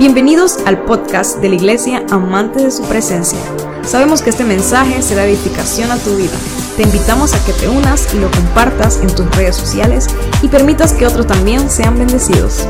Bienvenidos al podcast de la Iglesia Amante de su Presencia. Sabemos que este mensaje será edificación a tu vida. Te invitamos a que te unas y lo compartas en tus redes sociales y permitas que otros también sean bendecidos.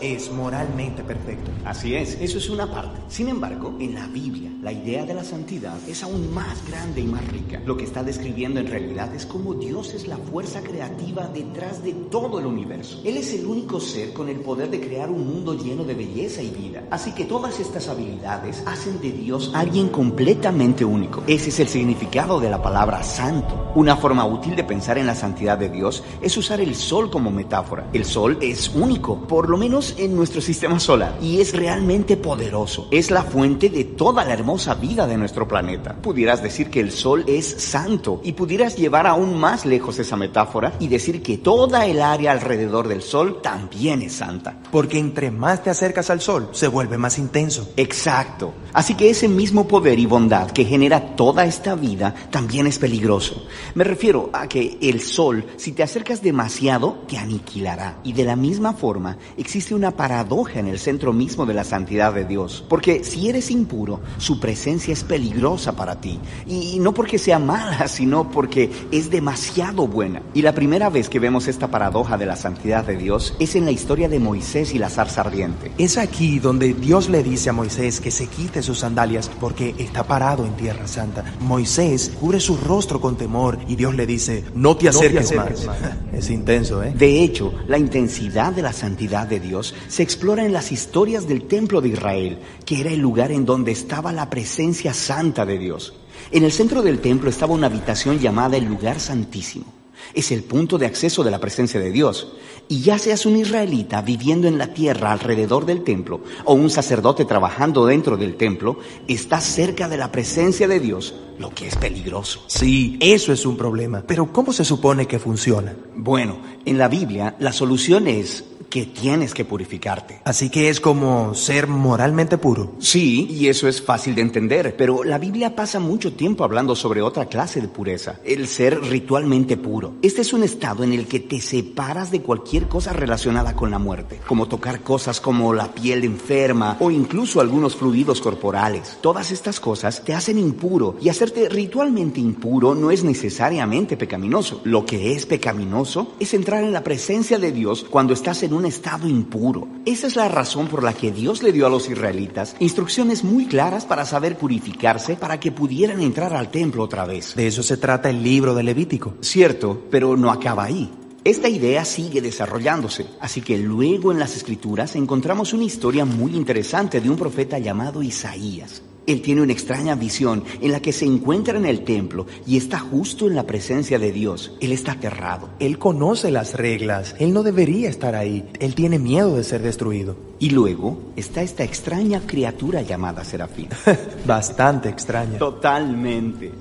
Es moralmente perfecto. Así es, eso es una parte. Sin embargo, en la Biblia, la idea de la santidad es aún más grande y más rica. Lo que está describiendo en realidad es cómo Dios es la fuerza creativa detrás de todo el universo. Él es el único ser con el poder de crear un mundo lleno de belleza y vida. Así que todas estas habilidades hacen de Dios alguien completamente único. Ese es el significado de la palabra santo. Una forma útil de pensar en la santidad de Dios es usar el sol como metáfora. El sol es único, por lo menos en nuestro sistema solar, y es realmente poderoso. Es la fuente de toda la hermosa vida de nuestro planeta. Pudieras decir que el Sol es santo y pudieras llevar aún más lejos esa metáfora y decir que toda el área alrededor del Sol también es santa. Porque entre más te acercas al Sol, se vuelve más intenso. Exacto. Así que ese mismo poder y bondad que genera toda esta vida también es peligroso. Me refiero a que el Sol, si te acercas demasiado, te aniquilará. Y de la misma forma, existe una paradoja en el centro mismo de la santidad de Dios. Porque si eres impuro, su presencia es peligrosa para ti. Y no porque sea mala, sino porque es demasiado buena. Y la primera vez que vemos esta paradoja de la santidad de Dios es en la historia de Moisés y la zarza ardiente. Es aquí donde Dios le dice a Moisés que se quite sus sandalias porque está parado en tierra santa. Moisés cubre su rostro con temor y Dios le dice, no te acerques, más. Es intenso, ¿eh? De hecho, la intensidad de la santidad de Dios se explora en las historias del templo de Israel, que era el lugar en donde estaba la presencia santa de Dios. En el centro del templo estaba una habitación llamada el lugar santísimo. Es el punto de acceso de la presencia de Dios. Y ya seas un israelita viviendo en la tierra alrededor del templo o un sacerdote trabajando dentro del templo, estás cerca de la presencia de Dios, lo que es peligroso. Sí, eso es un problema. Pero ¿cómo se supone que funciona? Bueno, en la Biblia la solución es que tienes que purificarte. Así que es como ser moralmente puro. Sí, y eso es fácil de entender, pero la Biblia pasa mucho tiempo hablando sobre otra clase de pureza, el ser ritualmente puro. Este es un estado en el que te separas de cualquier cosa relacionada con la muerte, como tocar cosas como la piel enferma o incluso algunos fluidos corporales. Todas estas cosas te hacen impuro y hacerte ritualmente impuro no es necesariamente pecaminoso. Lo que es pecaminoso es entrar en la presencia de Dios cuando estás en un estado impuro. Esa es la razón por la que Dios le dio a los israelitas instrucciones muy claras para saber purificarse para que pudieran entrar al templo otra vez. De eso se trata el libro de Levítico. Cierto, pero no acaba ahí. Esta idea sigue desarrollándose, así que luego en las escrituras encontramos una historia muy interesante de un profeta llamado Isaías. Él tiene una extraña visión en la que se encuentra en el templo y está justo en la presencia de Dios. Él está aterrado. Él conoce las reglas. Él no debería estar ahí. Él tiene miedo de ser destruido. Y luego está esta extraña criatura llamada Serafín. Bastante extraña. Totalmente.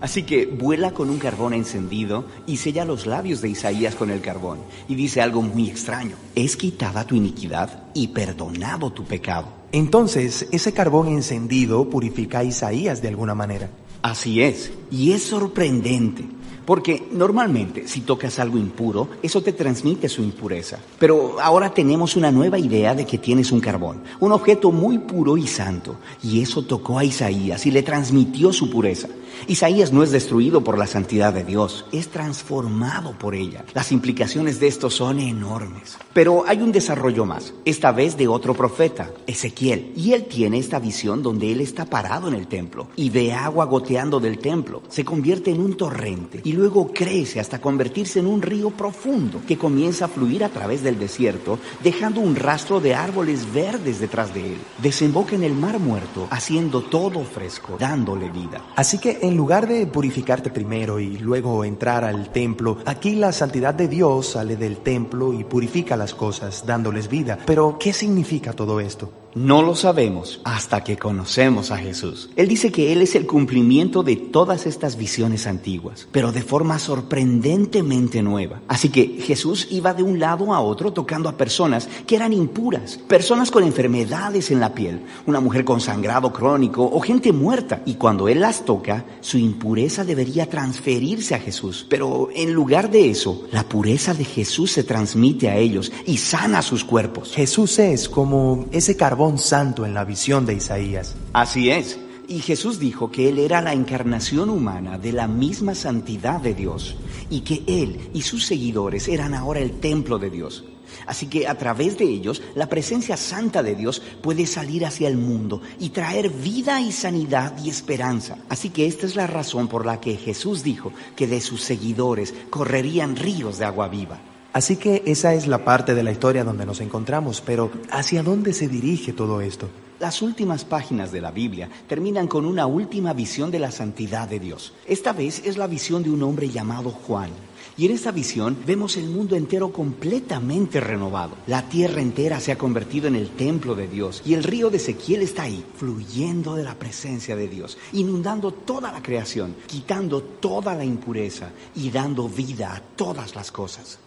Así que vuela con un carbón encendido y sella los labios de Isaías con el carbón. Y dice algo muy extraño. Es quitada tu iniquidad y perdonado tu pecado. Entonces, ese carbón encendido purifica a Isaías de alguna manera. Así es, y es sorprendente, porque normalmente si tocas algo impuro, eso te transmite su impureza. Pero ahora tenemos una nueva idea de que tienes un carbón, un objeto muy puro y santo, y eso tocó a Isaías y le transmitió su pureza. Isaías no es destruido por la santidad de Dios, es transformado por ella. Las implicaciones de esto son enormes. Pero hay un desarrollo más, esta vez de otro profeta, Ezequiel. Y él tiene esta visión donde él está parado en el templo y ve agua goteando del templo. Se convierte en un torrente luego crece hasta convertirse en un río profundo que comienza a fluir a través del desierto, dejando un rastro de árboles verdes detrás de él. Desemboca en el mar muerto, haciendo todo fresco, dándole vida. Así que en lugar de purificarte primero y luego entrar al templo, aquí la santidad de Dios sale del templo y purifica las cosas, dándoles vida. Pero, ¿qué significa todo esto? No lo sabemos hasta que conocemos a Jesús. Él dice que Él es el cumplimiento de todas estas visiones antiguas, pero de forma sorprendentemente nueva. Así que Jesús iba de un lado a otro tocando a personas que eran impuras, personas con enfermedades en la piel, una mujer con sangrado crónico o gente muerta. Y cuando Él las toca, su impureza debería transferirse a Jesús. Pero en lugar de eso, la pureza de Jesús se transmite a ellos y sana sus cuerpos. Jesús es como ese carbón santo en la visión de Isaías. Así es. Y Jesús dijo que Él era la encarnación humana de la misma santidad de Dios y que Él y sus seguidores eran ahora el templo de Dios. Así que a través de ellos la presencia santa de Dios puede salir hacia el mundo y traer vida y sanidad y esperanza. Así que esta es la razón por la que Jesús dijo que de sus seguidores correrían ríos de agua viva. Así que esa es la parte de la historia donde nos encontramos, pero ¿hacia dónde se dirige todo esto? Las últimas páginas de la Biblia terminan con una última visión de la santidad de Dios. Esta vez es la visión de un hombre llamado Juan. Y en esta visión vemos el mundo entero completamente renovado. La tierra entera se ha convertido en el templo de Dios y el río de Ezequiel está ahí, fluyendo de la presencia de Dios, inundando toda la creación, quitando toda la impureza y dando vida a todas las cosas.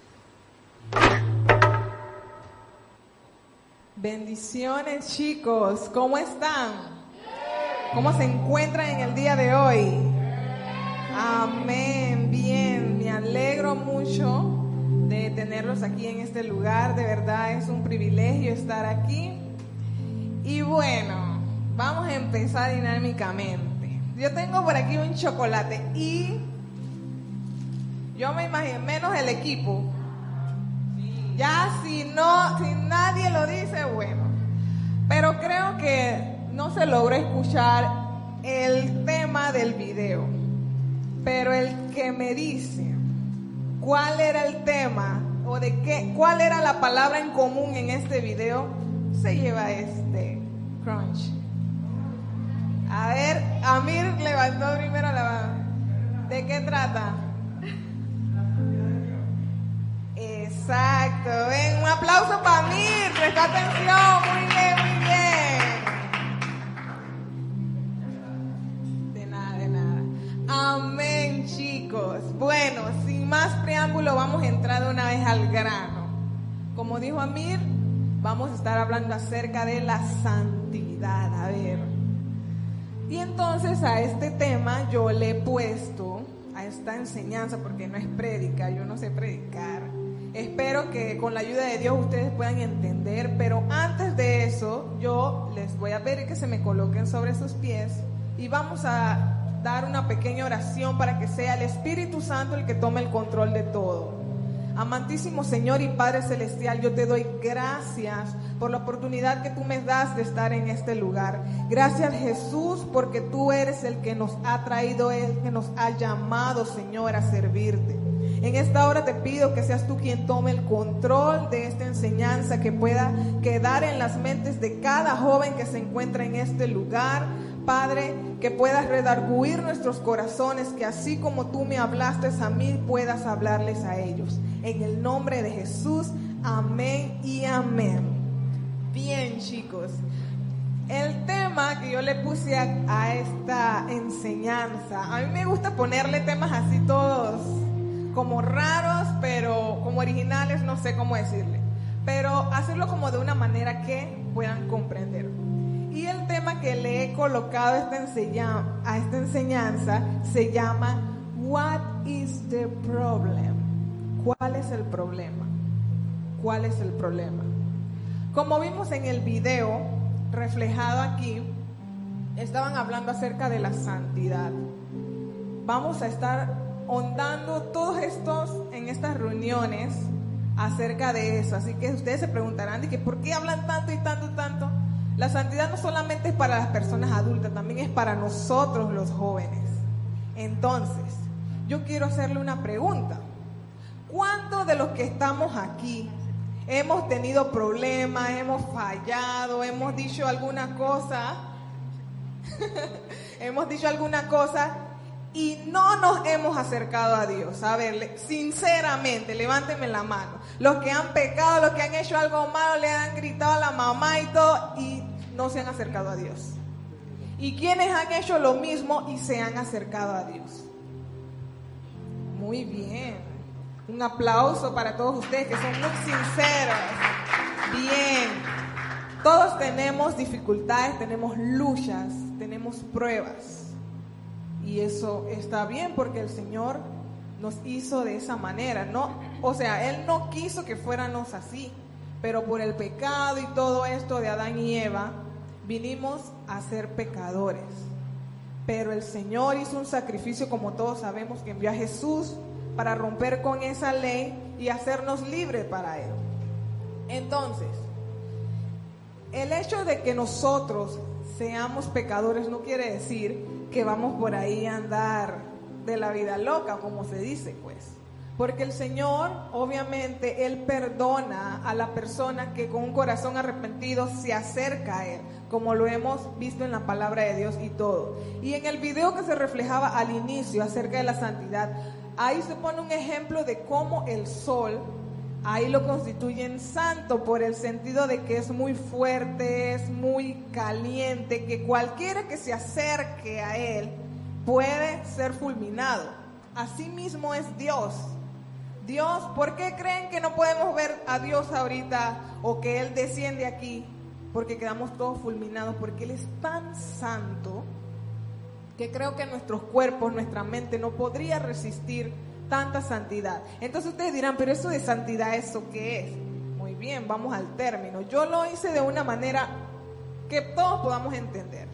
Bendiciones chicos, ¿cómo están? ¿Cómo se encuentran en el día de hoy? Amén, bien, me alegro mucho de tenerlos aquí en este lugar, de verdad es un privilegio estar aquí. Y bueno, vamos a empezar dinámicamente. Yo tengo por aquí un chocolate y yo me imagino, menos el equipo, ya si no, si nadie lo dice, bueno. Pero creo que no se logró escuchar el tema del video. Pero el que me dice cuál era el tema o de qué, cuál era la palabra en común en este video, se lleva este crunch. A ver, Amir levantó primero la mano. ¿De qué trata? Exacto. Ven, un aplauso para mí. Presta atención. Muy bien, muy bien. De nada, de nada. Amén, chicos. Bueno, sin más preámbulo, vamos a entrar de una vez al grano. Como dijo Amir, vamos a estar hablando acerca de la santidad. A ver. Y entonces a este tema yo le he puesto a esta enseñanza, porque no es prédica, yo no sé predicar Espero que con la ayuda de Dios ustedes puedan entender, pero antes de eso yo les voy a pedir que se me coloquen sobre sus pies y vamos a dar una pequeña oración para que sea el Espíritu Santo el que tome el control de todo. Amantísimo Señor y Padre Celestial, yo te doy gracias por la oportunidad que tú me das de estar en este lugar. Gracias Jesús porque tú eres el que nos ha traído, el que nos ha llamado Señor a servirte. En esta hora te pido que seas tú quien tome el control de esta enseñanza, que pueda quedar en las mentes de cada joven que se encuentra en este lugar. Padre, que puedas redarguir nuestros corazones, que así como tú me hablaste a mí, puedas hablarles a ellos. En el nombre de Jesús, amén y amén. Bien, chicos. El tema que yo le puse a, a, esta enseñanza, a mí me gusta ponerle temas así todos como raros, pero como originales, no sé cómo decirle. Pero hacerlo como de una manera que puedan comprender. Y el tema que le he colocado esta, a esta enseñanza se llama What is the problem? ¿Cuál es el problema? ¿Cuál es el problema? Como vimos en el video reflejado aquí, estaban hablando acerca de la santidad. Vamos a estar ondando todos estos en estas reuniones acerca de eso. Así que ustedes se preguntarán de que por qué hablan tanto y tanto y tanto. La santidad no solamente es para las personas adultas, también es para nosotros los jóvenes. Entonces, yo quiero hacerle una pregunta. ¿Cuántos de los que estamos aquí hemos tenido problemas, hemos fallado, hemos dicho alguna cosa? hemos dicho alguna cosa y no nos hemos acercado a Dios. A ver, sinceramente, levánteme la mano. Los que han pecado, los que han hecho algo malo, le han gritado a la mamá y todo, y no se han acercado a Dios? ¿Y quiénes han hecho lo mismo y se han acercado a Dios? Muy bien. Un aplauso para todos ustedes que son muy sinceros. Bien. Todos tenemos dificultades, tenemos luchas, tenemos pruebas. Y eso está bien porque el Señor nos hizo de esa manera, ¿no? O sea, Él no quiso que fuéramos así, pero por el pecado y todo esto de Adán y Eva, vinimos a ser pecadores. Pero el Señor hizo un sacrificio, como todos sabemos, que envió a Jesús para romper con esa ley y hacernos libres para Él. Entonces, el hecho de que nosotros seamos pecadores no quiere decir que vamos por ahí a andar de la vida loca, como se dice, pues. Porque el Señor, obviamente, Él perdona a la persona que con un corazón arrepentido se acerca a Él, como lo hemos visto en la palabra de Dios y todo. Y en el video que se reflejaba al inicio acerca de la santidad, ahí se pone un ejemplo de cómo el sol, ahí lo constituyen santo por el sentido de que es muy fuerte, es muy caliente, que cualquiera que se acerque a Él puede ser fulminado. Asimismo es Dios. Dios, ¿por qué creen que no podemos ver a Dios ahorita o que Él desciende aquí? Porque quedamos todos fulminados, porque Él es tan santo que creo que nuestros cuerpos, nuestra mente no podría resistir tanta santidad. Entonces ustedes dirán, pero eso de santidad, ¿eso qué es? Muy bien, vamos al término. Yo lo hice de una manera que todos podamos entender.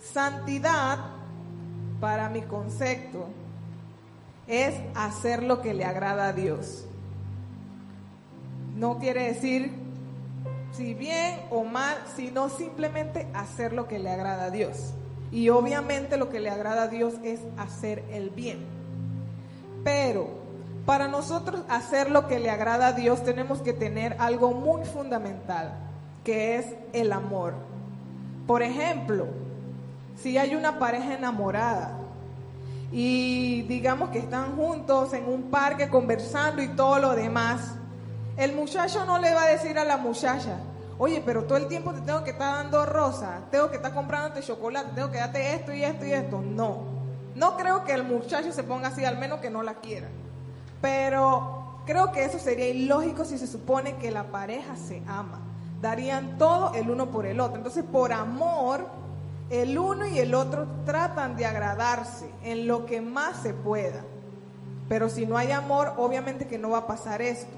Santidad, para mi concepto, es hacer lo que le agrada a Dios. No quiere decir si bien o mal, sino simplemente hacer lo que le agrada a Dios. Y obviamente lo que le agrada a Dios es hacer el bien. Pero para nosotros hacer lo que le agrada a Dios tenemos que tener algo muy fundamental, que es el amor. Por ejemplo, si hay una pareja enamorada y digamos que están juntos en un parque conversando y todo lo demás, el muchacho no le va a decir a la muchacha, oye, pero todo el tiempo te tengo que estar dando rosa, tengo que estar comprándote chocolate, tengo que darte esto y esto y esto. No, no creo que el muchacho se ponga así, al menos que no la quiera. Pero creo que eso sería ilógico si se supone que la pareja se ama. Darían todo el uno por el otro. Entonces, por amor, el uno y el otro tratan de agradarse en lo que más se pueda. Pero si no hay amor, obviamente que no va a pasar esto.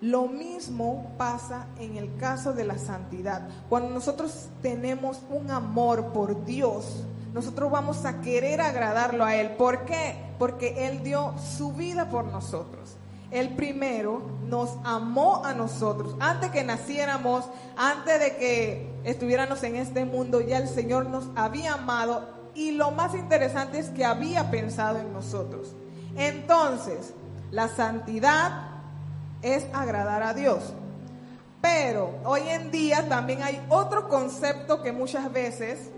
Lo mismo pasa en el caso de la santidad. Cuando nosotros tenemos un amor por Dios, nosotros vamos a querer agradarlo a Él. ¿Por qué? Porque Él dio su vida por nosotros. Él primero nos amó a nosotros. Antes que naciéramos, antes de que estuviéramos en este mundo, ya el Señor nos había amado y lo más interesante es que había pensado en nosotros. Entonces, la santidad es agradar a Dios. Pero hoy en día también hay otro concepto que muchas veces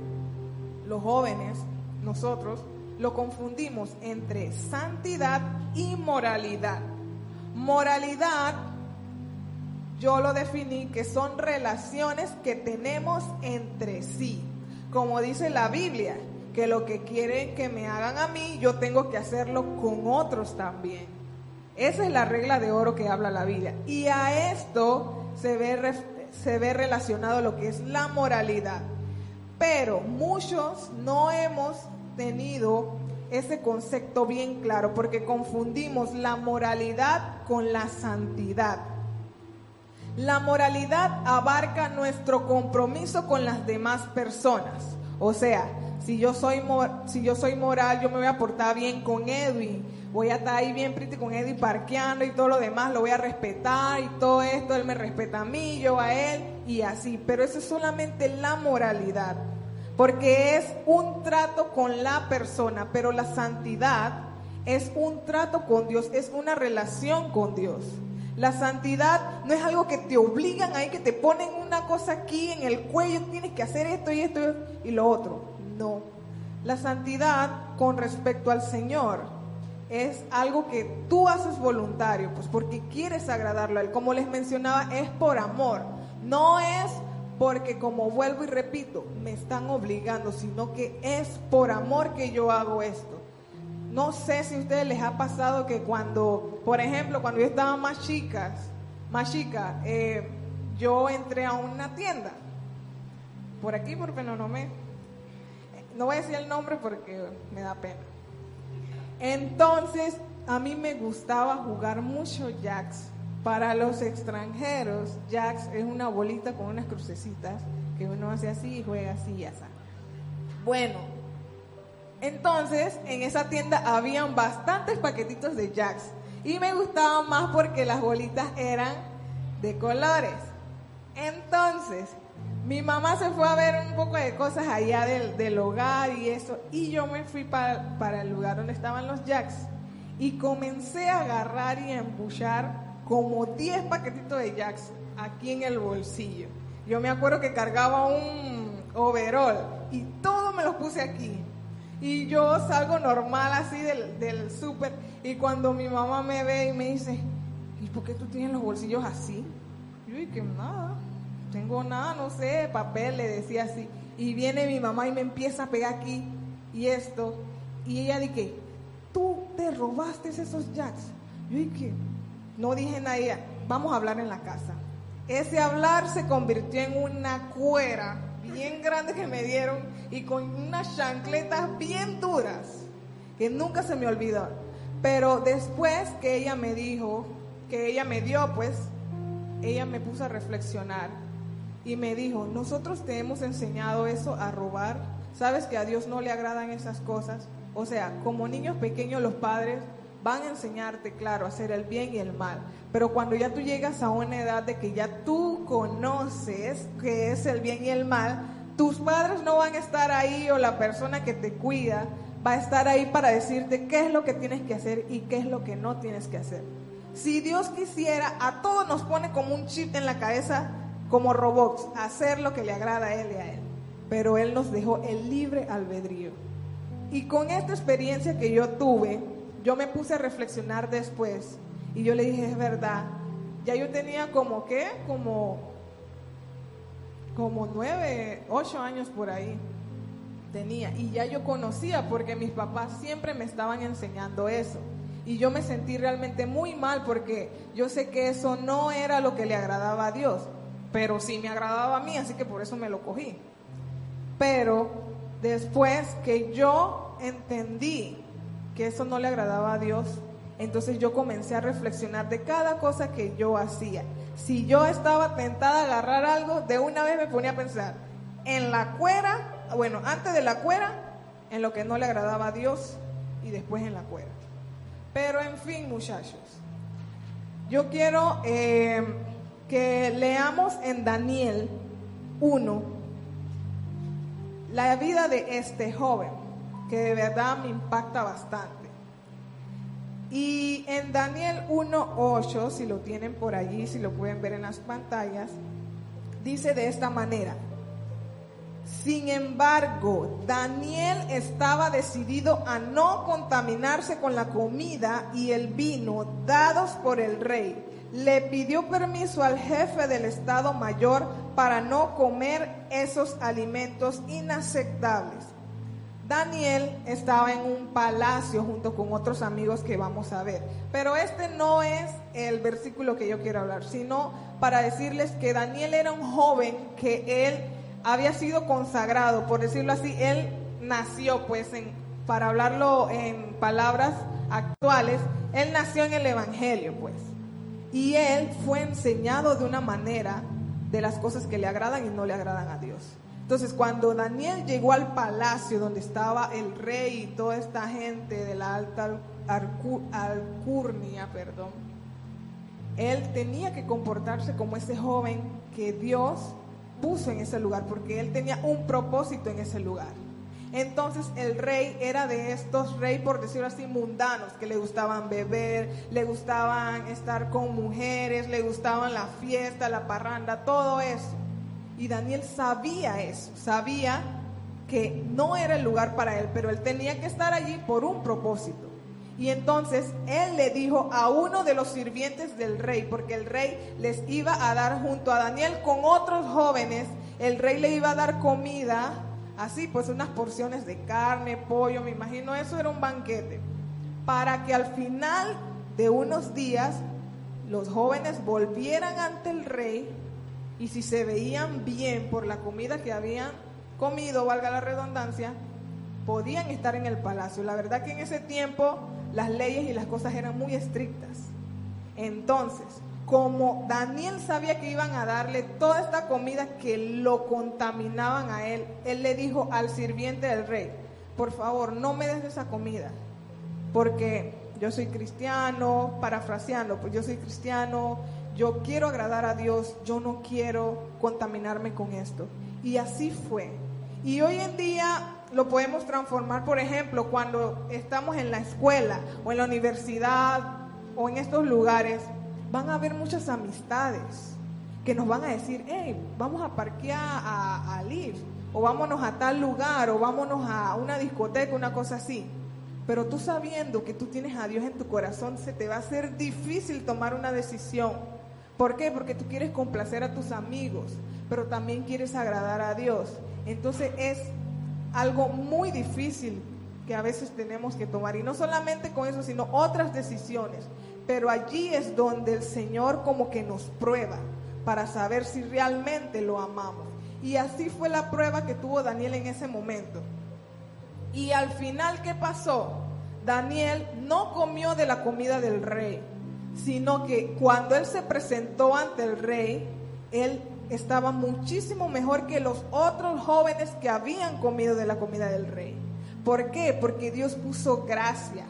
los jóvenes, nosotros, lo confundimos entre santidad y moralidad. Moralidad, yo lo definí que son relaciones que tenemos entre sí. Como dice la Biblia, que lo que quieren que me hagan a mí, yo tengo que hacerlo con otros también. Esa es la regla de oro que habla la Biblia. Y a esto se ve, se ve relacionado lo que es la moralidad. Pero muchos no hemos tenido ese concepto bien claro porque confundimos la moralidad con la santidad. La moralidad abarca nuestro compromiso con las demás personas. O sea, si yo soy, si yo soy moral, yo me voy a portar bien con Edwin, voy a estar ahí bien pretty con Edwin parqueando y todo lo demás, lo voy a respetar y todo esto, él me respeta a mí, yo a él y así. Pero eso es solamente la moralidad porque es un trato con la persona, pero la santidad es un trato con Dios, es una relación con Dios. La santidad no es algo que te obligan ahí, que te ponen una cosa aquí en el cuello, tienes que hacer esto y esto y lo otro. No. La santidad con respecto al Señor es algo que tú haces voluntario, pues porque quieres agradarlo a Él. Como les mencionaba, es por amor. No es porque como vuelvo y repito, me están obligando, sino que es por amor que yo hago esto. No sé si a ustedes les ha pasado que cuando, por ejemplo, cuando yo estaba más chicas, más chica, eh, yo entré a una tienda, por aquí, por Penonomé. No voy a decir el nombre porque me da pena. Entonces, a mí me gustaba jugar mucho jacks. Para los extranjeros, jacks es una bolita con unas crucecitas que uno hace así y juega así y así. Bueno, entonces en esa tienda habían bastantes paquetitos de jacks y me gustaban más porque las bolitas eran de colores. Entonces, mi mamá se fue a ver un poco de cosas allá del, hogar y eso, y yo me fui para, el lugar donde estaban los jacks y comencé a agarrar y a empujar como 10 paquetitos de jacks aquí en el bolsillo. Yo me acuerdo que cargaba un overall y todo me los puse aquí. Y yo salgo normal así del, del súper y cuando mi mamá me ve y me dice, ¿y por qué tú tienes los bolsillos así? Yo dije, nada, tengo nada, no sé, papel, le decía así. Y viene mi mamá y me empieza a pegar aquí y esto. Y ella dice, tú te robaste esos jacks. Yo dije, no dije nada, vamos a hablar en la casa. Ese hablar se convirtió en una cuera bien grande que me dieron y con unas chancletas bien duras que nunca se me olvidó. Pero después que ella me dijo, que ella me dio, pues, ella me puso a reflexionar y me dijo, nosotros te hemos enseñado eso a robar. ¿Sabes que a Dios no le agradan esas cosas? O sea, como niños pequeños los padres van a enseñarte, claro, a hacer el bien y el mal. Pero cuando ya tú llegas a una edad de que ya tú conoces qué es el bien y el mal, tus padres no van a estar ahí o la persona que te cuida va a estar ahí para decirte qué es lo que tienes que hacer y qué es lo que no tienes que hacer. Si Dios quisiera, a todos nos pone como un chip en la cabeza, como robots, hacer lo que le agrada a Él y a Él. Pero Él nos dejó el libre albedrío. Y con esta experiencia que yo tuve, yo me puse a reflexionar después y yo le dije, es verdad, ya yo tenía como qué, como, como nueve, ocho años por ahí tenía y ya yo conocía porque mis papás siempre me estaban enseñando eso. Y yo me sentí realmente muy mal porque yo sé que eso no era lo que le agradaba a Dios, pero sí me agradaba a mí, así que por eso me lo cogí. Pero después que yo entendí que eso no le agradaba a Dios, entonces yo comencé a reflexionar de cada cosa que yo hacía. Si yo estaba tentada a agarrar algo, de una vez me ponía a pensar en la cuera, bueno, antes de la cuera, en lo que no le agradaba a Dios y después en la cuera. Pero en fin, muchachos, yo quiero eh, que leamos en Daniel 1 la vida de este joven que de verdad me impacta bastante. Y en Daniel 1.8, si lo tienen por allí, si lo pueden ver en las pantallas, dice de esta manera, sin embargo, Daniel estaba decidido a no contaminarse con la comida y el vino dados por el rey. Le pidió permiso al jefe del Estado Mayor para no comer esos alimentos inaceptables. Daniel estaba en un palacio junto con otros amigos que vamos a ver. Pero este no es el versículo que yo quiero hablar, sino para decirles que Daniel era un joven que él había sido consagrado, por decirlo así, él nació, pues, en, para hablarlo en palabras actuales, él nació en el Evangelio, pues. Y él fue enseñado de una manera de las cosas que le agradan y no le agradan a Dios. Entonces, cuando Daniel llegó al palacio donde estaba el rey y toda esta gente de la alta alcurnia, perdón, él tenía que comportarse como ese joven que Dios puso en ese lugar, porque él tenía un propósito en ese lugar. Entonces el rey era de estos rey, por decirlo así, mundanos, que le gustaban beber, le gustaban estar con mujeres, le gustaban la fiesta, la parranda, todo eso. Y Daniel sabía eso, sabía que no era el lugar para él, pero él tenía que estar allí por un propósito. Y entonces él le dijo a uno de los sirvientes del rey, porque el rey les iba a dar junto a Daniel con otros jóvenes, el rey le iba a dar comida, así pues unas porciones de carne, pollo, me imagino eso era un banquete, para que al final de unos días los jóvenes volvieran ante el rey y si se veían bien por la comida que habían comido, valga la redundancia, podían estar en el palacio. La verdad que en ese tiempo las leyes y las cosas eran muy estrictas. Entonces, como Daniel sabía que iban a darle toda esta comida que lo contaminaban a él, él le dijo al sirviente del rey, por favor, no me des esa comida, porque yo soy cristiano, parafraseando, pues yo soy cristiano, yo quiero agradar a Dios, yo no quiero contaminarme con esto. Y así fue. Y hoy en día lo podemos transformar, por ejemplo, cuando estamos en la escuela o en la universidad o en estos lugares, van a haber muchas amistades que nos van a decir, hey, vamos a parquear a, a o vámonos a tal lugar, o vámonos a una discoteca, una cosa así. Pero tú sabiendo que tú tienes a Dios en tu corazón, se te va a hacer difícil tomar una decisión. ¿Por qué? Porque tú quieres complacer a tus amigos, pero también quieres agradar a Dios. Entonces es algo muy difícil que a veces tenemos que tomar. Y no solamente con eso, sino otras decisiones. Pero allí es donde el Señor como que nos prueba para saber si realmente lo amamos. Y así fue la prueba que tuvo Daniel en ese momento. Y al final, ¿qué pasó? Daniel no comió de la comida del rey, sino que cuando él se presentó ante el rey, él estaba muchísimo mejor que los otros jóvenes que habían comido de la comida del rey. ¿Por qué? Porque Dios puso gracia.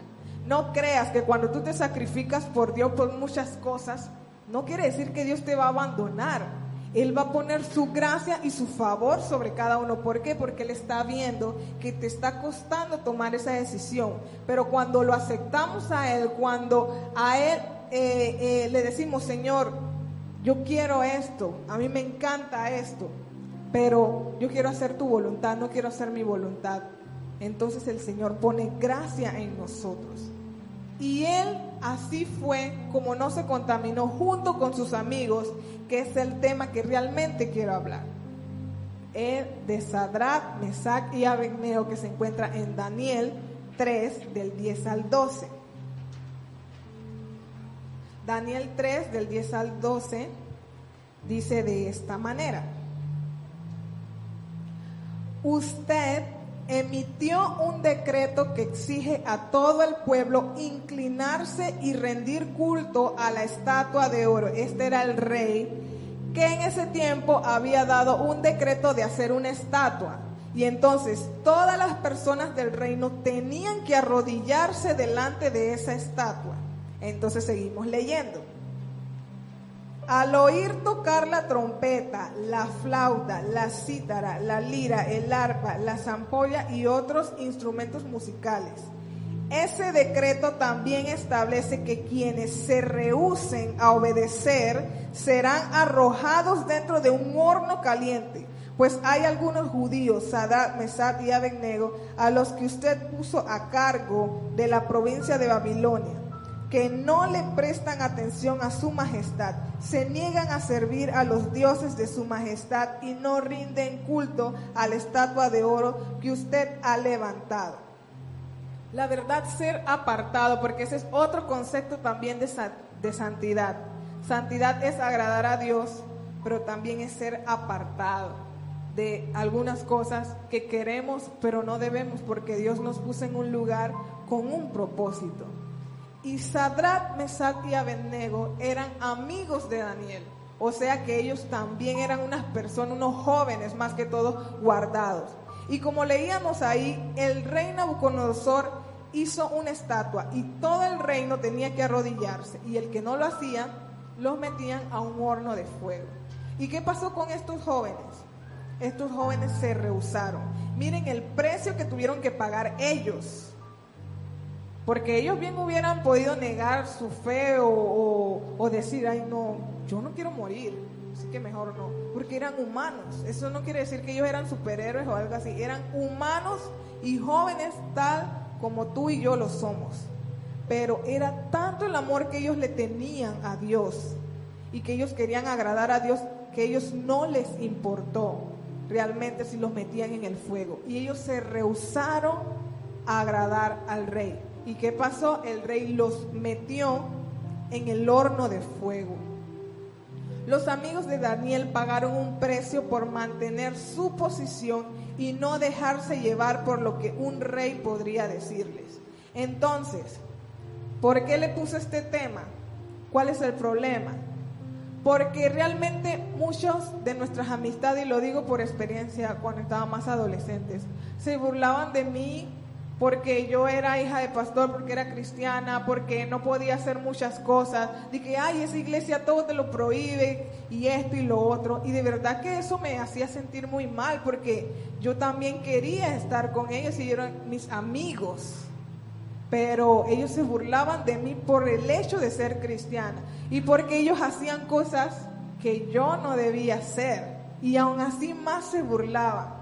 No creas que cuando tú te sacrificas por Dios por muchas cosas, no quiere decir que Dios te va a abandonar. Él va a poner su gracia y su favor sobre cada uno. ¿Por qué? Porque Él está viendo que te está costando tomar esa decisión. Pero cuando lo aceptamos a Él, cuando a Él eh, eh, le decimos, Señor, yo quiero esto, a mí me encanta esto, pero yo quiero hacer tu voluntad, no quiero hacer mi voluntad. Entonces el Señor pone gracia en nosotros. Y él así fue como no se contaminó junto con sus amigos, que es el tema que realmente quiero hablar. El de Sadrat, Mesac y Abednego que se encuentra en Daniel 3 del 10 al 12. Daniel 3 del 10 al 12 dice de esta manera. Usted emitió un decreto que exige a todo el pueblo inclinarse y rendir culto a la estatua de oro. Este era el rey que en ese tiempo había dado un decreto de hacer una estatua. Y entonces todas las personas del reino tenían que arrodillarse delante de esa estatua. Entonces seguimos leyendo. Al oír tocar la trompeta, la flauta, la cítara, la lira, el arpa, la zampolla y otros instrumentos musicales, ese decreto también establece que quienes se rehúsen a obedecer serán arrojados dentro de un horno caliente. Pues hay algunos judíos, Sadat, Mesat y Abednego, a los que usted puso a cargo de la provincia de Babilonia que no le prestan atención a su majestad, se niegan a servir a los dioses de su majestad y no rinden culto a la estatua de oro que usted ha levantado. La verdad, ser apartado, porque ese es otro concepto también de, de santidad. Santidad es agradar a Dios, pero también es ser apartado de algunas cosas que queremos, pero no debemos, porque Dios nos puso en un lugar con un propósito. Y Sadrat, Mesach y Abednego eran amigos de Daniel. O sea que ellos también eran unas personas, unos jóvenes más que todos guardados. Y como leíamos ahí, el rey Nabucodonosor hizo una estatua y todo el reino tenía que arrodillarse. Y el que no lo hacía, los metían a un horno de fuego. ¿Y qué pasó con estos jóvenes? Estos jóvenes se rehusaron. Miren el precio que tuvieron que pagar ellos porque ellos bien hubieran podido negar su fe o, decir, ay no, yo no quiero morir, así que mejor no. Porque eran humanos. Eso no quiere decir que ellos eran superhéroes o algo así. Eran humanos y jóvenes tal como tú y yo lo somos. Pero era tanto el amor que ellos le tenían a Dios y que ellos querían agradar a Dios que ellos no les importó realmente si los metían en el fuego. Y ellos se rehusaron a agradar al rey. ¿Y qué pasó? El rey los metió en el horno de fuego. Los amigos de Daniel pagaron un precio por mantener su posición y no dejarse llevar por lo que un rey podría decirles. Entonces, ¿por qué le puse este tema? ¿Cuál es el problema? Porque realmente muchos de nuestras amistades, y lo digo por experiencia cuando estaba más adolescentes, se burlaban de mí porque yo era hija de pastor, porque era cristiana, porque no podía hacer muchas cosas. Dije, ay, esa iglesia todo te lo prohíbe y esto y lo otro. Y de verdad que eso me hacía sentir muy mal porque yo también quería estar con ellos y eran mis amigos. Pero ellos se burlaban de mí por el hecho de ser cristiana y porque ellos hacían cosas que yo no debía hacer. Y aún así más se burlaban.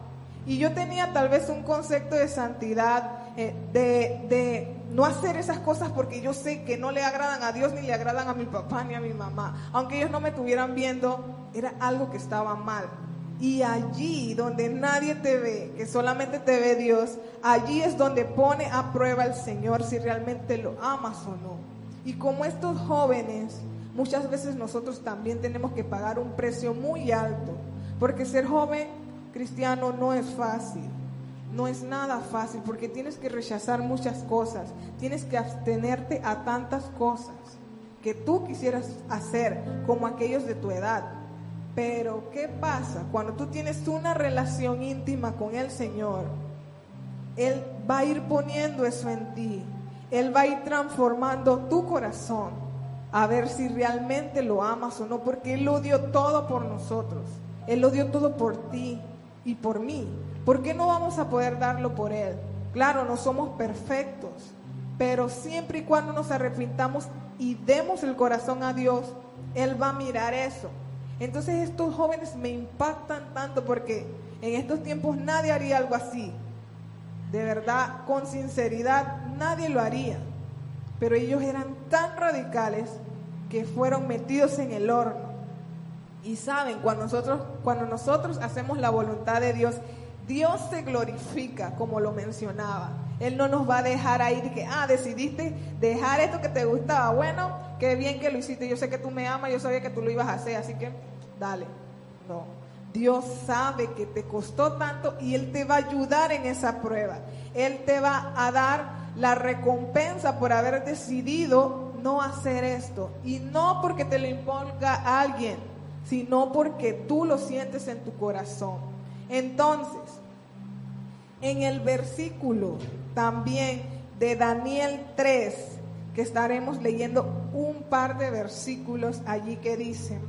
Y yo tenía tal vez un concepto de santidad, eh, de, de, no hacer esas cosas porque yo sé que no le agradan a Dios ni le agradan a mi papá ni a mi mamá. Aunque ellos no me estuvieran viendo, era algo que estaba mal. Y allí donde nadie te ve, que solamente te ve Dios, allí es donde pone a prueba el Señor si realmente lo amas o no. Y como estos jóvenes, muchas veces nosotros también tenemos que pagar un precio muy alto, porque ser joven cristiano no es fácil. No es nada fácil porque tienes que rechazar muchas cosas, tienes que abstenerte a tantas cosas que tú quisieras hacer como aquellos de tu edad. Pero ¿qué pasa cuando tú tienes una relación íntima con el Señor? Él va a ir poniendo eso en ti. Él va a ir transformando tu corazón a ver si realmente lo amas o no, porque Él lo dio todo por nosotros. Él lo dio todo por ti y por mí. ¿Por qué no vamos a poder darlo por Él? Claro, no somos perfectos, pero siempre y cuando nos arrepintamos y demos el corazón a Dios, Él va a mirar eso. Entonces estos jóvenes me impactan tanto porque en estos tiempos nadie haría algo así. De verdad, con sinceridad, nadie lo haría. Pero ellos eran tan radicales que fueron metidos en el horno. Y saben, cuando nosotros, cuando nosotros hacemos la voluntad de Dios, Dios se glorifica, como lo mencionaba. Él no nos va a dejar ahí de que, ah, decidiste dejar esto que te gustaba. Bueno, qué bien que lo hiciste. Yo sé que tú me amas, yo sabía que tú lo ibas a hacer, así que dale. No. Dios sabe que te costó tanto y Él te va a ayudar en esa prueba. Él te va a dar la recompensa por haber decidido no hacer esto. Y no porque te lo imponga alguien sino porque tú lo sientes en tu corazón. Entonces, en el versículo también de Daniel 3, que estaremos leyendo un par de versículos allí que dicen,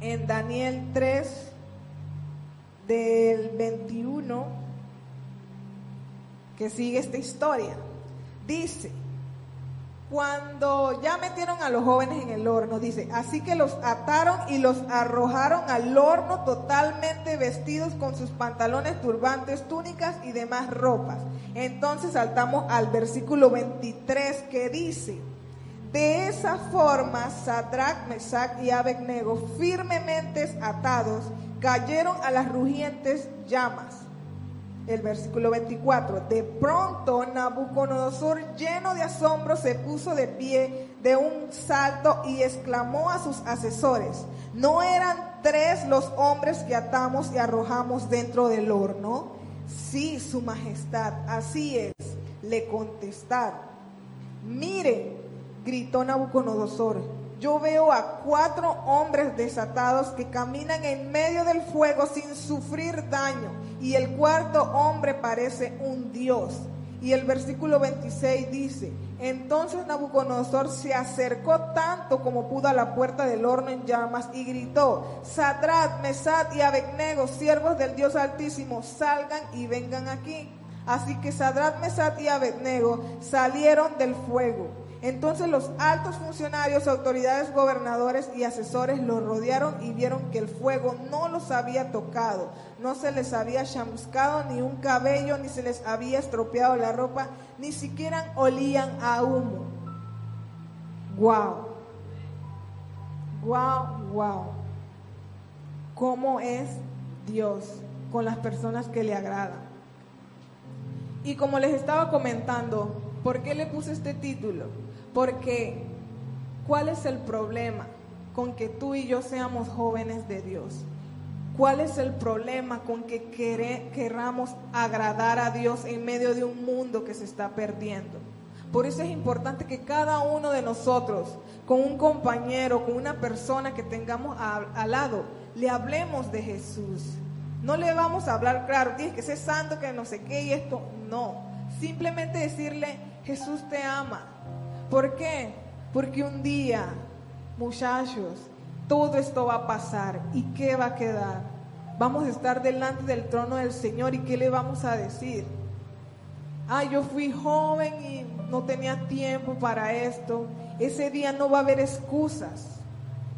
en Daniel 3, del 21, que sigue esta historia, dice, cuando ya metieron a los jóvenes en el horno, dice, así que los ataron y los arrojaron al horno totalmente vestidos con sus pantalones, turbantes, túnicas y demás ropas. Entonces saltamos al versículo 23 que dice, de esa forma Sadrach, Mesach y Abednego, firmemente atados, cayeron a las rugientes llamas el versículo 24. De pronto Nabucodonosor, lleno de asombro, se puso de pie de un salto y exclamó a sus asesores, ¿no eran tres los hombres que atamos y arrojamos dentro del horno? Sí, su majestad, así es, le contestaron. Miren, gritó Nabucodonosor, yo veo a cuatro hombres desatados que caminan en medio del fuego sin sufrir daño. Y el cuarto hombre parece un dios. Y el versículo 26 dice, entonces Nabucodonosor se acercó tanto como pudo a la puerta del horno en llamas y gritó, Sadrat, Mesad y Abednego, siervos del Dios Altísimo, salgan y vengan aquí. Así que Sadrat, Mesad y Abednego salieron del fuego. Entonces los altos funcionarios, autoridades, gobernadores y asesores los rodearon y vieron que el fuego no los había tocado, no se les había chamuscado ni un cabello, ni se les había estropeado la ropa, ni siquiera olían a humo. Wow. Wow, wow. ¿Cómo es Dios, con las personas que le agradan. Y como les estaba comentando, ¿por qué le puse este título? Porque ¿cuál es el problema con que tú y yo seamos jóvenes de Dios? ¿Cuál es el problema con que queramos agradar a Dios en medio de un mundo que se está perdiendo? Por eso es importante que cada uno de nosotros, con un compañero, con una persona que tengamos al lado, le hablemos de Jesús. No le vamos a hablar, claro, tienes que ser santo, que no sé qué y esto. No. Simplemente decirle, Jesús te ama. ¿Por qué? Porque un día, muchachos, todo esto va a pasar. ¿Y qué va a quedar? Vamos a estar delante del trono del Señor y ¿qué le vamos a decir? Ah, yo fui joven y no tenía tiempo para esto. Ese día no va a haber excusas.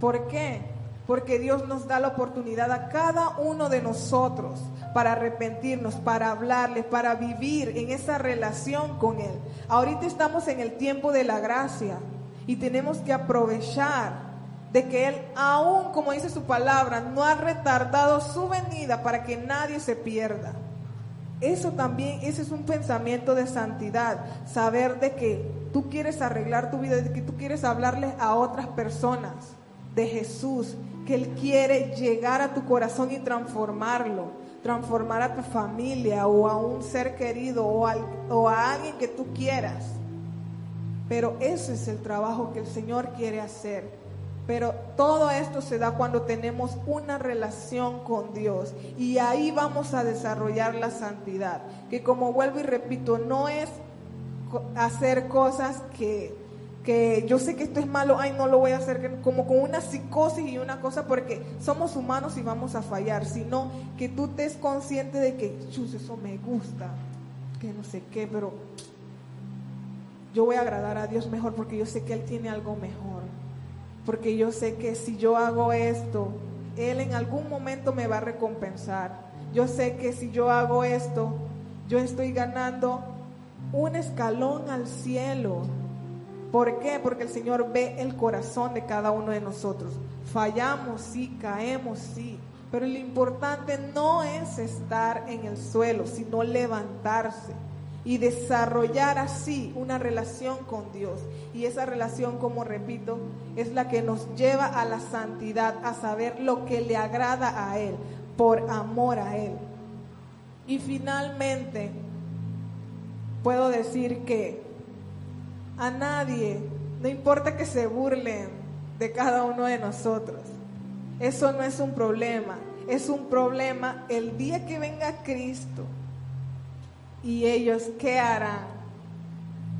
¿Por qué? Porque Dios nos da la oportunidad a cada uno de nosotros para arrepentirnos, para hablarle, para vivir en esa relación con Él. Ahorita estamos en el tiempo de la gracia y tenemos que aprovechar de que Él, aún como dice su palabra, no ha retardado su venida para que nadie se pierda. Eso también, ese es un pensamiento de santidad, saber de que tú quieres arreglar tu vida, de que tú quieres hablarle a otras personas de Jesús, que Él quiere llegar a tu corazón y transformarlo, transformar a tu familia o a un ser querido o, o a alguien que tú quieras. Pero ese es el trabajo que el Señor quiere hacer. Pero todo esto se da cuando tenemos una relación con Dios y ahí vamos a desarrollar la santidad, que como vuelvo y repito, no es hacer cosas que, que yo sé que esto es malo, ay, no lo voy a hacer como con una psicosis y una cosa porque somos humanos y vamos a fallar, sino que tú estés consciente de que, chus, eso me gusta, que no sé qué, pero yo voy a agradar a Dios mejor porque yo sé que Él tiene algo mejor porque yo sé que si yo hago esto, Él en algún momento me va a recompensar. Yo sé que si yo hago esto, yo estoy ganando un escalón al cielo. ¿Por qué? Porque el Señor ve el corazón de cada uno de nosotros. Fallamos, sí, caemos, sí. Pero lo importante no es estar en el suelo, sino levantarse y desarrollar así una relación con Dios. Y esa relación, como repito, es la que nos lleva a la santidad, a saber lo que le agrada a Él, por amor a Él. Y finalmente, puedo decir que a nadie, no importa que se burlen de cada uno de nosotros, eso no es un problema, es un problema el día que venga Cristo ¿Y ellos qué harán?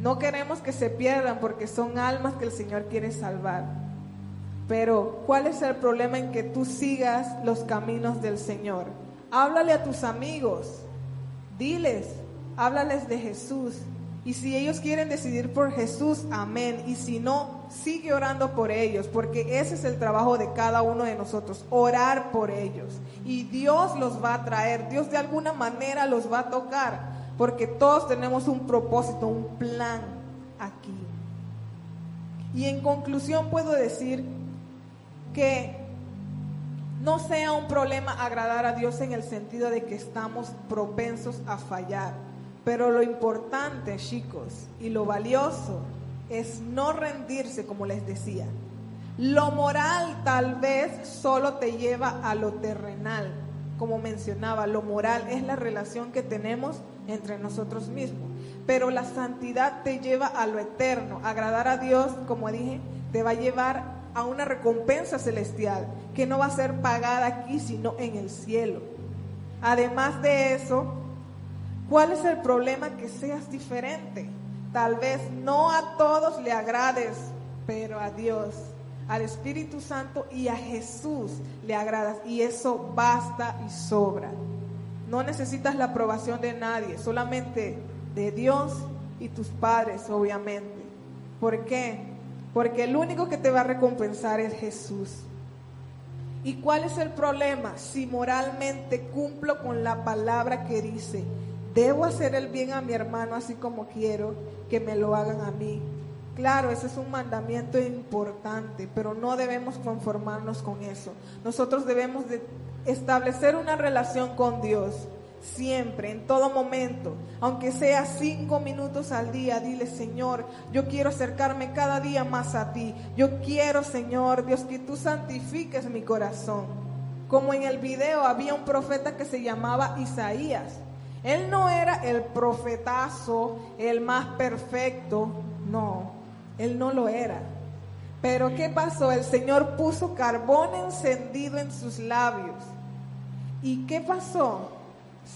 No queremos que se pierdan porque son almas que el Señor quiere salvar. Pero ¿cuál es el problema en que tú sigas los caminos del Señor? Háblale a tus amigos, diles, háblales de Jesús. Y si ellos quieren decidir por Jesús, amén. Y si no, sigue orando por ellos, porque ese es el trabajo de cada uno de nosotros, orar por ellos. Y Dios los va a traer, Dios de alguna manera los va a tocar porque todos tenemos un propósito, un plan aquí. Y en conclusión puedo decir que no sea un problema agradar a Dios en el sentido de que estamos propensos a fallar. Pero lo importante, chicos, y lo valioso es no rendirse, como les decía. Lo moral tal vez solo te lleva a lo terrenal. Como mencionaba, lo moral es la relación que tenemos entre nosotros mismos. Pero la santidad te lleva a lo eterno. Agradar a Dios, como dije, te va a llevar a una recompensa celestial que no va a ser pagada aquí, sino en el cielo. Además de eso, ¿cuál es el problema que seas diferente? Tal vez no a todos le agrades, pero a Dios, al Espíritu Santo y a Jesús le agradas. Y eso basta y sobra. No necesitas la aprobación de nadie, solamente de Dios y tus padres, obviamente. ¿Por qué? Porque el único que te va a recompensar es Jesús. ¿Y cuál es el problema? Si moralmente cumplo con la palabra que dice, debo hacer el bien a mi hermano así como quiero que me lo hagan a mí. Claro, ese es un mandamiento importante, pero no debemos conformarnos con eso. Nosotros debemos de establecer una relación con Dios siempre, en todo momento, aunque sea cinco minutos al día, dile, Señor, yo quiero acercarme cada día más a ti. Yo quiero, Señor, Dios, que tú santifiques mi corazón. Como en el video había un profeta que se llamaba Isaías. Él no era el profetazo, el más perfecto, no. Él no lo era. Pero ¿qué pasó? El Señor puso carbón encendido en sus labios. ¿Y qué pasó?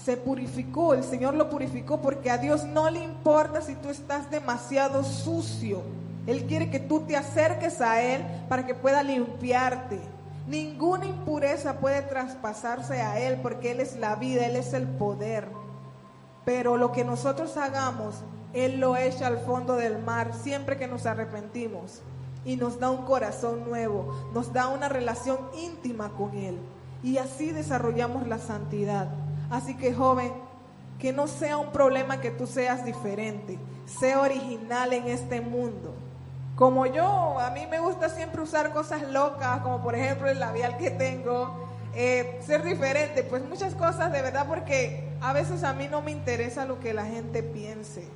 Se purificó, el Señor lo purificó porque a Dios no le importa si tú estás demasiado sucio. Él quiere que tú te acerques a Él para que pueda limpiarte. Ninguna impureza puede traspasarse a Él porque Él es la vida, Él es el poder. Pero lo que nosotros hagamos él lo echa al fondo del mar siempre que nos arrepentimos y nos da un corazón nuevo, nos da una relación íntima con Él y así desarrollamos la santidad. Así que joven, que no sea un problema que tú seas diferente, sea original en este mundo. Como yo, a mí me gusta siempre usar cosas locas, como por ejemplo el labial que tengo, eh, ser diferente, pues muchas cosas de verdad, porque a veces a mí no me interesa lo que la gente piense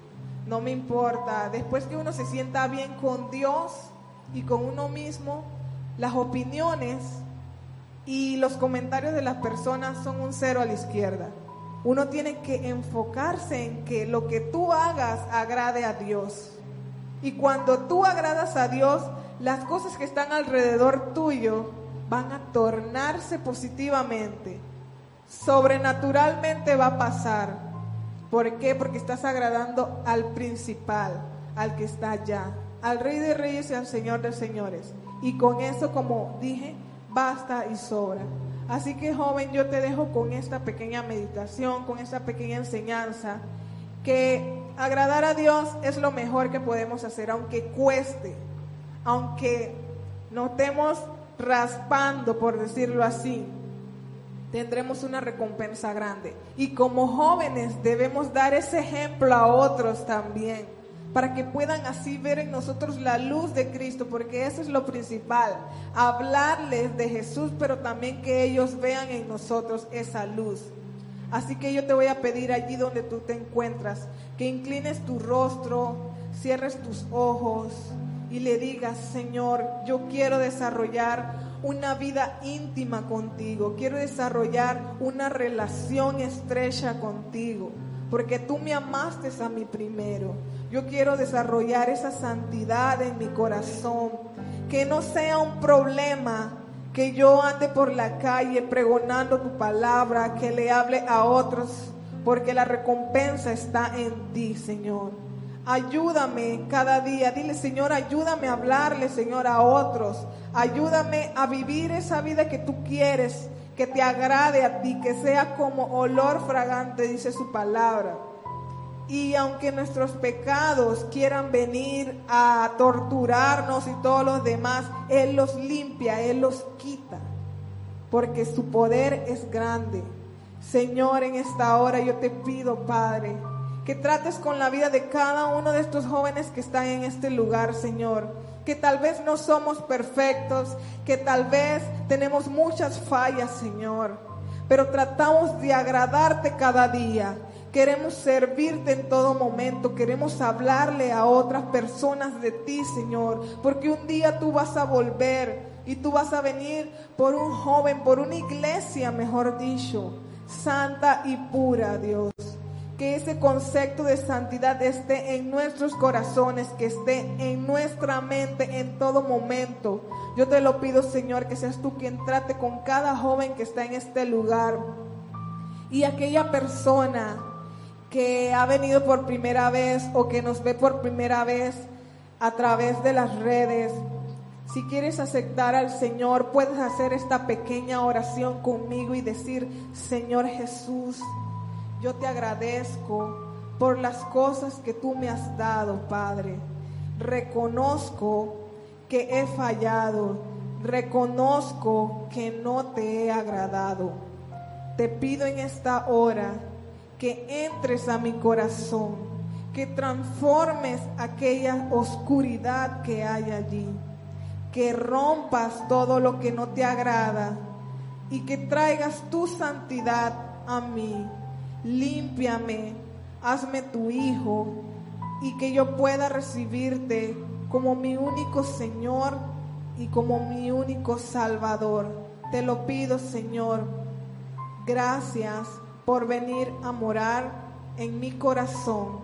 no me importa. Después que uno se sienta bien con Dios y con uno mismo, las opiniones y los comentarios de las personas son un cero a la izquierda. Uno tiene que enfocarse en que lo que tú hagas agrade a Dios. Y cuando tú agradas a Dios, las cosas que están alrededor tuyo van a tornarse positivamente. Sobrenaturalmente va a pasar ¿Por qué? Porque estás agradando al principal, al que está allá, al Rey de Reyes y al Señor de Señores. Y con eso, como dije, basta y sobra. Así que joven, yo te dejo con esta pequeña meditación, con esta pequeña enseñanza, que agradar a Dios es lo mejor que podemos hacer, aunque cueste, aunque nos estemos raspando, por decirlo así, tendremos una recompensa grande. Y como jóvenes debemos dar ese ejemplo a otros también, para que puedan así ver en nosotros la luz de Cristo, porque eso es lo principal, hablarles de Jesús, pero también que ellos vean en nosotros esa luz. Así que yo te voy a pedir allí donde tú te encuentras, que inclines tu rostro, cierres tus ojos y le digas, Señor, yo quiero desarrollar una vida íntima contigo, quiero desarrollar una relación estrecha contigo, porque tú me amaste a mí primero. Yo quiero desarrollar esa santidad en mi corazón, que no sea un problema que yo ande por la calle pregonando tu palabra, que le hable a otros, porque la recompensa está en ti, Señor. Ayúdame cada día. Dile, Señor, ayúdame a hablarle, Señor, a otros. Ayúdame a vivir esa vida que tú quieres, que te agrade a ti, que sea como olor fragante, dice su palabra. Y aunque nuestros pecados quieran venir a torturarnos y todos los demás, Él los limpia, Él los quita, porque su poder es grande. Señor, en esta hora yo te pido, Padre, que trates con la vida de cada uno de estos jóvenes que están en este lugar, Señor. Que tal vez no somos perfectos, que tal vez tenemos muchas fallas, Señor, pero tratamos de agradarte cada día. Queremos servirte en todo momento, queremos hablarle a otras personas de ti, Señor, porque un día tú vas a volver y tú vas a venir por un joven, por una iglesia, mejor dicho, santa y pura, Dios que ese concepto de santidad esté en nuestros corazones, que esté en nuestra mente en todo momento. Yo te lo pido, Señor, que seas tú quien trate con cada joven que está en este lugar y aquella persona que ha venido por primera vez o que nos ve por primera vez a través de las redes. Si quieres aceptar al Señor, puedes hacer esta pequeña oración conmigo y decir, Señor Jesús, yo te agradezco por las cosas que tú me has dado, Padre. Reconozco que he fallado. Reconozco que no te he agradado. Te pido en esta hora que entres a mi corazón, que transformes aquella oscuridad que hay allí, que rompas todo lo que no te agrada y que traigas tu santidad a mí. Límpiame, hazme tu hijo y que yo pueda recibirte como mi único Señor y como mi único Salvador. Te lo pido, Señor. Gracias por venir a morar en mi corazón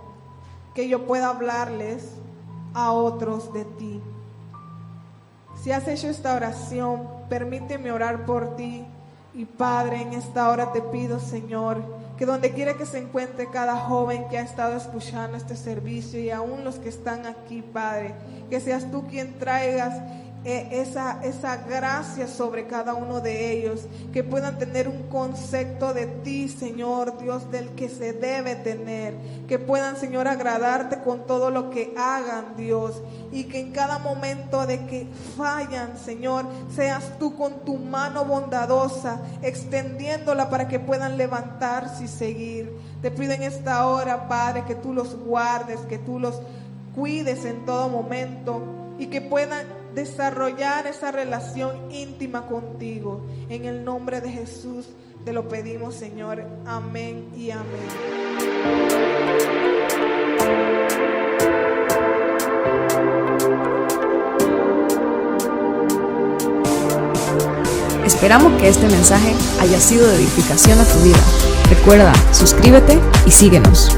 que yo pueda hablarles a otros de ti. Si has hecho esta oración, permíteme orar por ti. Y Padre, en esta hora te pido, Señor, que donde quiera que se encuentre cada joven que ha estado escuchando este servicio y aún los que están aquí, Padre, que seas tú quien traigas esa, esa gracia sobre cada uno de ellos, que puedan tener un concepto de ti, Señor Dios, del que se debe tener, que puedan, Señor, agradarte con todo lo que hagan, Dios, y que en cada momento de que fallan, Señor, seas tú con tu mano bondadosa, extendiéndola para que puedan levantarse y seguir. Te pido en esta hora, Padre, que tú los guardes, que tú los cuides en todo momento y que puedan desarrollar esa relación íntima contigo. En el nombre de Jesús te lo pedimos, Señor. Amén y amén. Esperamos que este mensaje haya sido de edificación a tu vida. Recuerda, suscríbete y síguenos.